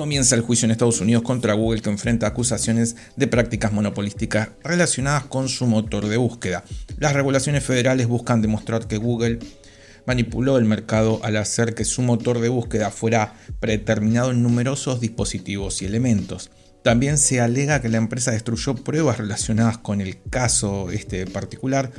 comienza el juicio en Estados Unidos contra Google que enfrenta acusaciones de prácticas monopolísticas relacionadas con su motor de búsqueda. Las regulaciones federales buscan demostrar que Google manipuló el mercado al hacer que su motor de búsqueda fuera predeterminado en numerosos dispositivos y elementos. También se alega que la empresa destruyó pruebas relacionadas con el caso este particular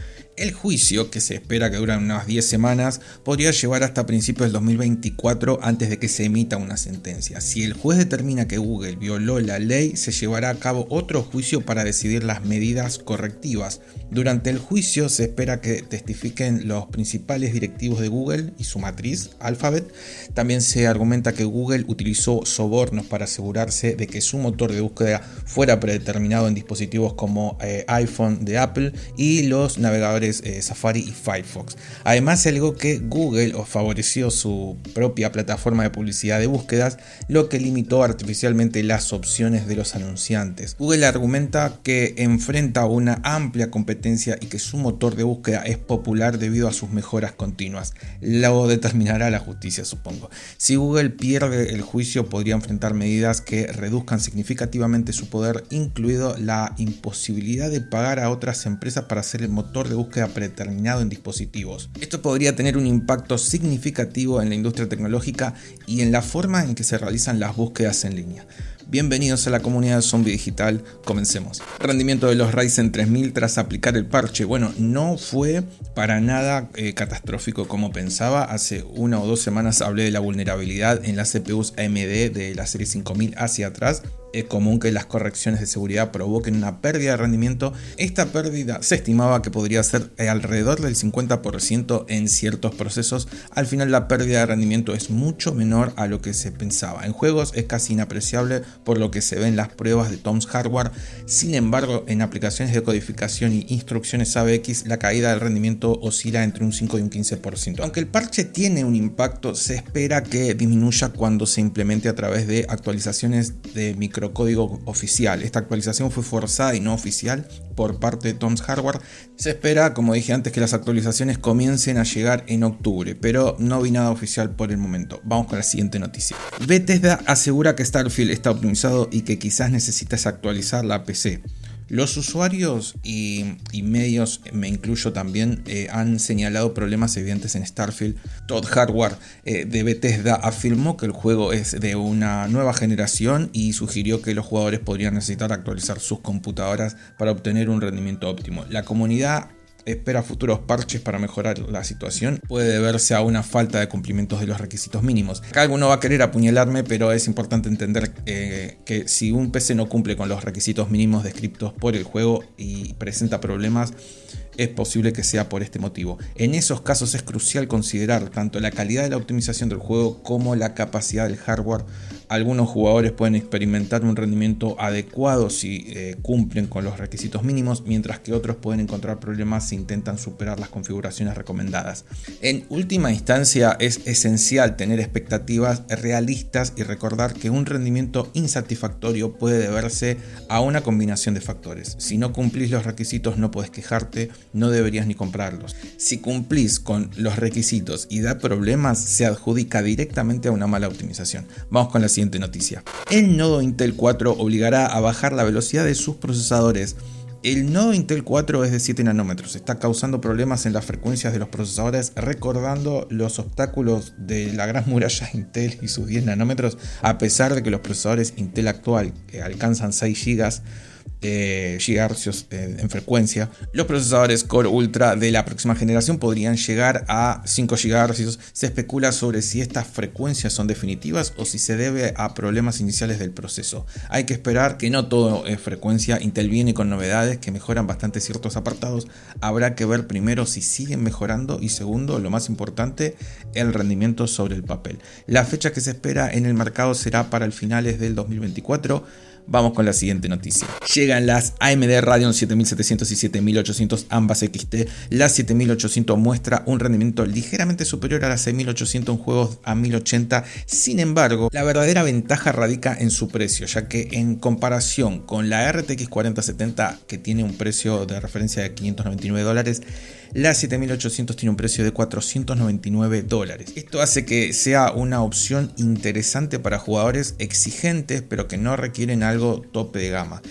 el juicio, que se espera que dure unas 10 semanas, podría llevar hasta principios del 2024 antes de que se emita una sentencia. Si el juez determina que Google violó la ley, se llevará a cabo otro juicio para decidir las medidas correctivas. Durante el juicio se espera que testifiquen los principales directivos de Google y su matriz, Alphabet. También se argumenta que Google utilizó sobornos para asegurarse de que su motor de búsqueda fuera predeterminado en dispositivos como eh, iPhone de Apple y los navegadores eh, Safari y Firefox. Además, alegó que Google favoreció su propia plataforma de publicidad de búsquedas, lo que limitó artificialmente las opciones de los anunciantes. Google argumenta que enfrenta una amplia competencia y que su motor de búsqueda es popular debido a sus mejoras continuas. Lo determinará la justicia, supongo. Si Google pierde el juicio, podría enfrentar medidas que reduzcan significativamente su poder, incluido la imposibilidad de pagar a otras empresas para hacer el motor de búsqueda queda predeterminado en dispositivos. Esto podría tener un impacto significativo en la industria tecnológica y en la forma en que se realizan las búsquedas en línea. Bienvenidos a la comunidad de Zombie Digital, comencemos. Rendimiento de los Ryzen 3000 tras aplicar el parche. Bueno, no fue para nada eh, catastrófico como pensaba. Hace una o dos semanas hablé de la vulnerabilidad en las CPUs AMD de la serie 5000 hacia atrás es común que las correcciones de seguridad provoquen una pérdida de rendimiento. Esta pérdida se estimaba que podría ser alrededor del 50% en ciertos procesos. Al final la pérdida de rendimiento es mucho menor a lo que se pensaba. En juegos es casi inapreciable por lo que se ve en las pruebas de Tom's Hardware. Sin embargo, en aplicaciones de codificación y instrucciones ABX la caída del rendimiento oscila entre un 5 y un 15%. Aunque el parche tiene un impacto, se espera que disminuya cuando se implemente a través de actualizaciones de micro código oficial. Esta actualización fue forzada y no oficial por parte de Tom's Hardware. Se espera, como dije antes, que las actualizaciones comiencen a llegar en octubre, pero no vi nada oficial por el momento. Vamos con la siguiente noticia. Bethesda asegura que Starfield está optimizado y que quizás necesitas actualizar la PC. Los usuarios y, medios, me incluyo también, eh, han señalado problemas evidentes en Starfield. Todd Hardware eh, de Bethesda afirmó que el juego es de una nueva generación y sugirió que los jugadores podrían necesitar actualizar sus computadoras para obtener un rendimiento óptimo. La comunidad espera futuros parches para mejorar la situación puede deberse a una falta de cumplimientos de los requisitos mínimos. Acá alguno va a querer apuñalarme, pero es importante entender eh, que si un PC no cumple con los requisitos mínimos descritos por el juego y presenta problemas, es posible que sea por este motivo. En esos casos es crucial considerar tanto la calidad de la optimización del juego como la capacidad del hardware. Algunos jugadores pueden experimentar un rendimiento adecuado si eh, cumplen con los requisitos mínimos, mientras que otros pueden encontrar problemas si intentan superar las configuraciones recomendadas. En última instancia es esencial tener expectativas realistas y recordar que un rendimiento insatisfactorio puede deberse a una combinación de factores. Si no cumplís los requisitos no puedes quejarte no deberías ni comprarlos. Si cumplís con los requisitos y da problemas, se adjudica directamente a una mala optimización. Vamos con la siguiente noticia. El nodo Intel 4 obligará a bajar la velocidad de sus procesadores. El nodo Intel 4 es de 7 nanómetros, está causando problemas en las frecuencias de los procesadores, recordando los obstáculos de la gran muralla Intel y sus 10 nanómetros, a pesar de que los procesadores Intel actual que alcanzan 6 GB eh, gigahercios en, frecuencia. Los procesadores Core Ultra de la próxima generación podrían llegar a 5 GHz. Se especula sobre si estas frecuencias son definitivas o si se debe a problemas iniciales del proceso. Hay que esperar que no todo es frecuencia. Intel viene con novedades que mejoran bastante ciertos apartados. Habrá que ver primero si siguen mejorando y segundo, lo más importante, el rendimiento sobre el papel. La fecha que se espera en el mercado será para el finales del 2024 Vamos con la siguiente noticia. Llegan las AMD Radeon 7700 y 7800, ambas XT. La 7800 muestra un rendimiento ligeramente superior a la 6800 en juegos a 1080. Sin embargo, la verdadera ventaja radica en su precio, ya que en comparación con la RTX 4070, que tiene un precio de referencia de 599 dólares, La 7800 tiene un precio de 499 dólares. Esto hace que sea una opción interesante para jugadores exigentes pero que no requieren algo tope de gama.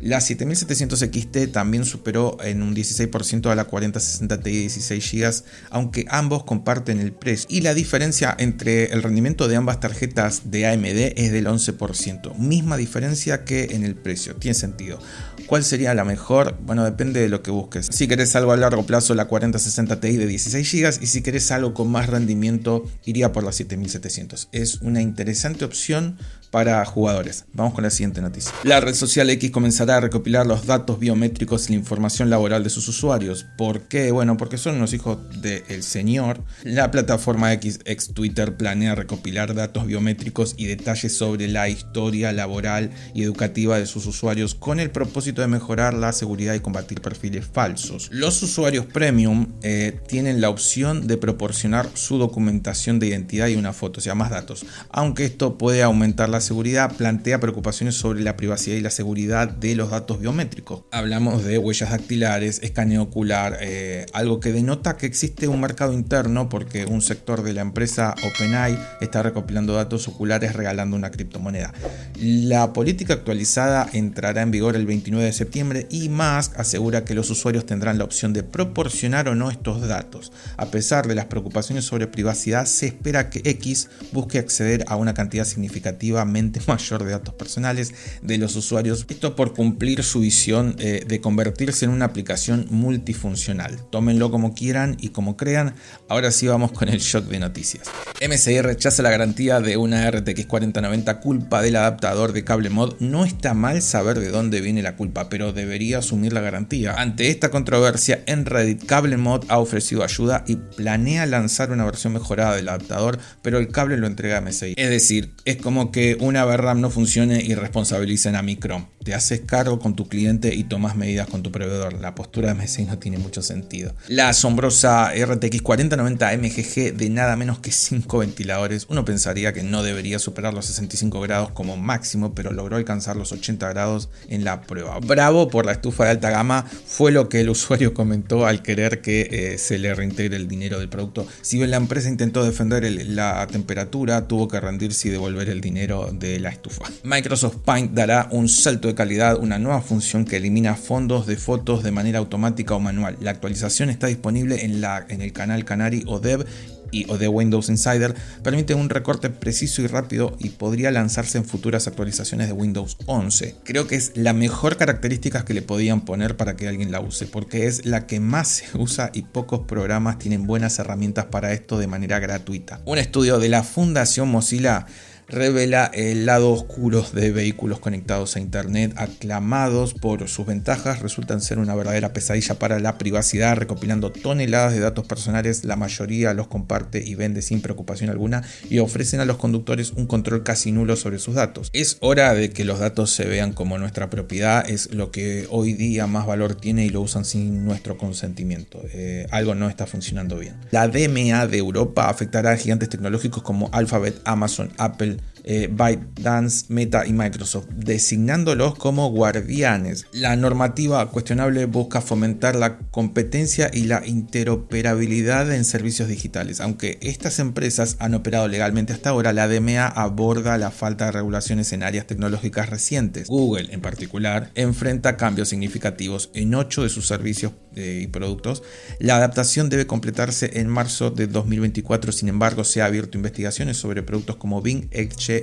La 7700 XT también superó en un 16% a la 4060 Ti 16 GB, aunque ambos comparten el precio. Y la diferencia entre el rendimiento de ambas tarjetas de AMD es del 11%, misma diferencia que en el precio, tiene sentido. ¿Cuál sería la mejor? Bueno, depende de lo que busques. Si querés algo a largo plazo, la 4060 Ti de 16 GB y si querés algo con más rendimiento, iría por la 7700. Es una interesante opción para jugadores. Vamos con la siguiente noticia. La red social X comenzará a recopilar los datos biométricos y la información laboral de sus usuarios. ¿Por qué? Bueno, porque son unos hijos del señor. La plataforma X, ex Twitter, planea recopilar datos biométricos y detalles sobre la historia laboral y educativa de sus usuarios con el propósito de mejorar la seguridad y combatir perfiles falsos. Los usuarios premium eh, tienen la opción de proporcionar su documentación de identidad y una foto, o sea, más datos. Aunque esto puede aumentar la seguridad plantea preocupaciones sobre la privacidad y la seguridad de los datos biométricos. Hablamos de huellas dactilares, escaneo ocular, eh, algo que denota que existe un mercado interno porque un sector de la empresa OpenAI está recopilando datos oculares regalando una criptomoneda. La política actualizada entrará en vigor el 29 de septiembre y Musk asegura que los usuarios tendrán la opción de proporcionar o no estos datos. A pesar de las preocupaciones sobre privacidad, se espera que X busque acceder a una cantidad significativa mayor de datos personales de los usuarios. Esto por cumplir su visión eh, de convertirse en una aplicación multifuncional. Tómenlo como quieran y como crean. Ahora sí vamos con el shock de noticias. MSI rechaza la garantía de una RTX 4090 culpa del adaptador de cable mod. No está mal saber de dónde viene la culpa, pero debería asumir la garantía. Ante esta controversia, en Reddit Cable Mod ha ofrecido ayuda y planea lanzar una versión mejorada del adaptador, pero el cable lo entrega MSI. Es decir, es como que un una VRAM no funcione y responsabilicen a Micron. Te haces cargo con tu cliente y tomas medidas con tu proveedor. La postura de MSI no tiene mucho sentido. La asombrosa RTX 4090 MGG de nada menos que 5 ventiladores. Uno pensaría que no debería superar los 65 grados como máximo, pero logró alcanzar los 80 grados en la prueba. Bravo por la estufa de alta gama, fue lo que el usuario comentó al querer que eh, se le reintegre el dinero del producto. Si bien la empresa intentó defender la temperatura, tuvo que rendirse y devolver el dinero de la estufa. Microsoft Paint dará un salto de calidad, una nueva función que elimina fondos de fotos de manera automática o manual. La actualización está disponible en, la, en el canal Canary o Dev y, o de Windows Insider permite un recorte preciso y rápido y podría lanzarse en futuras actualizaciones de Windows 11. Creo que es la mejor característica que le podían poner para que alguien la use, porque es la que más se usa y pocos programas tienen buenas herramientas para esto de manera gratuita. Un estudio de la Fundación Mozilla revela el lado oscuro de vehículos conectados a Internet, aclamados por sus ventajas, resultan ser una verdadera pesadilla para la privacidad, recopilando toneladas de datos personales, la mayoría los comparte y vende sin preocupación alguna y ofrecen a los conductores un control casi nulo sobre sus datos. Es hora de que los datos se vean como nuestra propiedad, es lo que hoy día más valor tiene y lo usan sin nuestro consentimiento. Eh, algo no está funcionando bien. La DMA de Europa afectará a gigantes tecnológicos como Alphabet, Amazon, Apple, eh, ByteDance, Meta y Microsoft, designándolos como guardianes. La normativa cuestionable busca fomentar la competencia y la interoperabilidad en servicios digitales. Aunque estas empresas han operado legalmente hasta ahora, la DMA aborda la falta de regulaciones en áreas tecnológicas recientes. Google, en particular, enfrenta cambios significativos en ocho de sus servicios eh, y productos. La adaptación debe completarse en marzo de 2024, sin embargo, se ha abierto investigaciones sobre productos como Bing,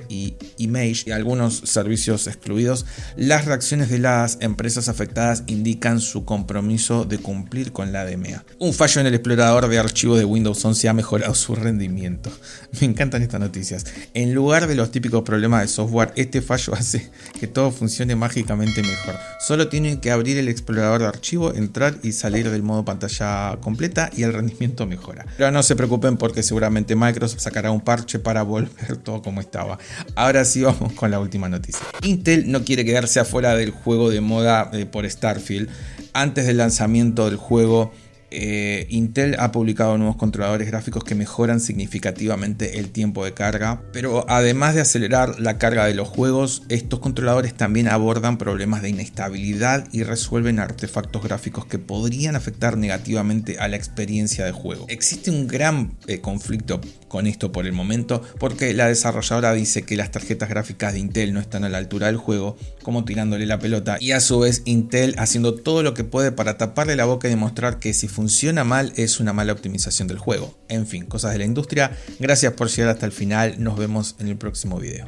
Y Image y algunos servicios excluidos, las reacciones de las empresas afectadas indican su compromiso de cumplir con la DMA. Un fallo en el explorador de archivos de Windows 11 ha mejorado su rendimiento. Me encantan estas noticias. En lugar de los típicos problemas de software, este fallo hace que todo funcione mágicamente mejor. Solo tienen que abrir el explorador de archivos, entrar y salir del modo pantalla completa y el rendimiento mejora. Pero no se preocupen porque seguramente Microsoft sacará un parche para volver todo como Ahora sí vamos con la última noticia. Intel no quiere quedarse afuera del juego de moda eh, por Starfield. Antes del lanzamiento del juego eh, Intel ha publicado nuevos controladores gráficos que mejoran significativamente el tiempo de carga, pero además de acelerar la carga de los juegos, estos controladores también abordan problemas de inestabilidad y resuelven artefactos gráficos que podrían afectar negativamente a la experiencia de juego. Existe un gran eh, conflicto con esto por el momento porque la desarrolladora dice que las tarjetas gráficas de Intel no están a la altura del juego, como tirándole la pelota, y a su vez Intel haciendo todo lo que puede para taparle la boca y demostrar que si funciona mal es una mala optimización del juego. En fin, cosas de la industria. Gracias por llegar hasta el final. Nos vemos en el próximo video.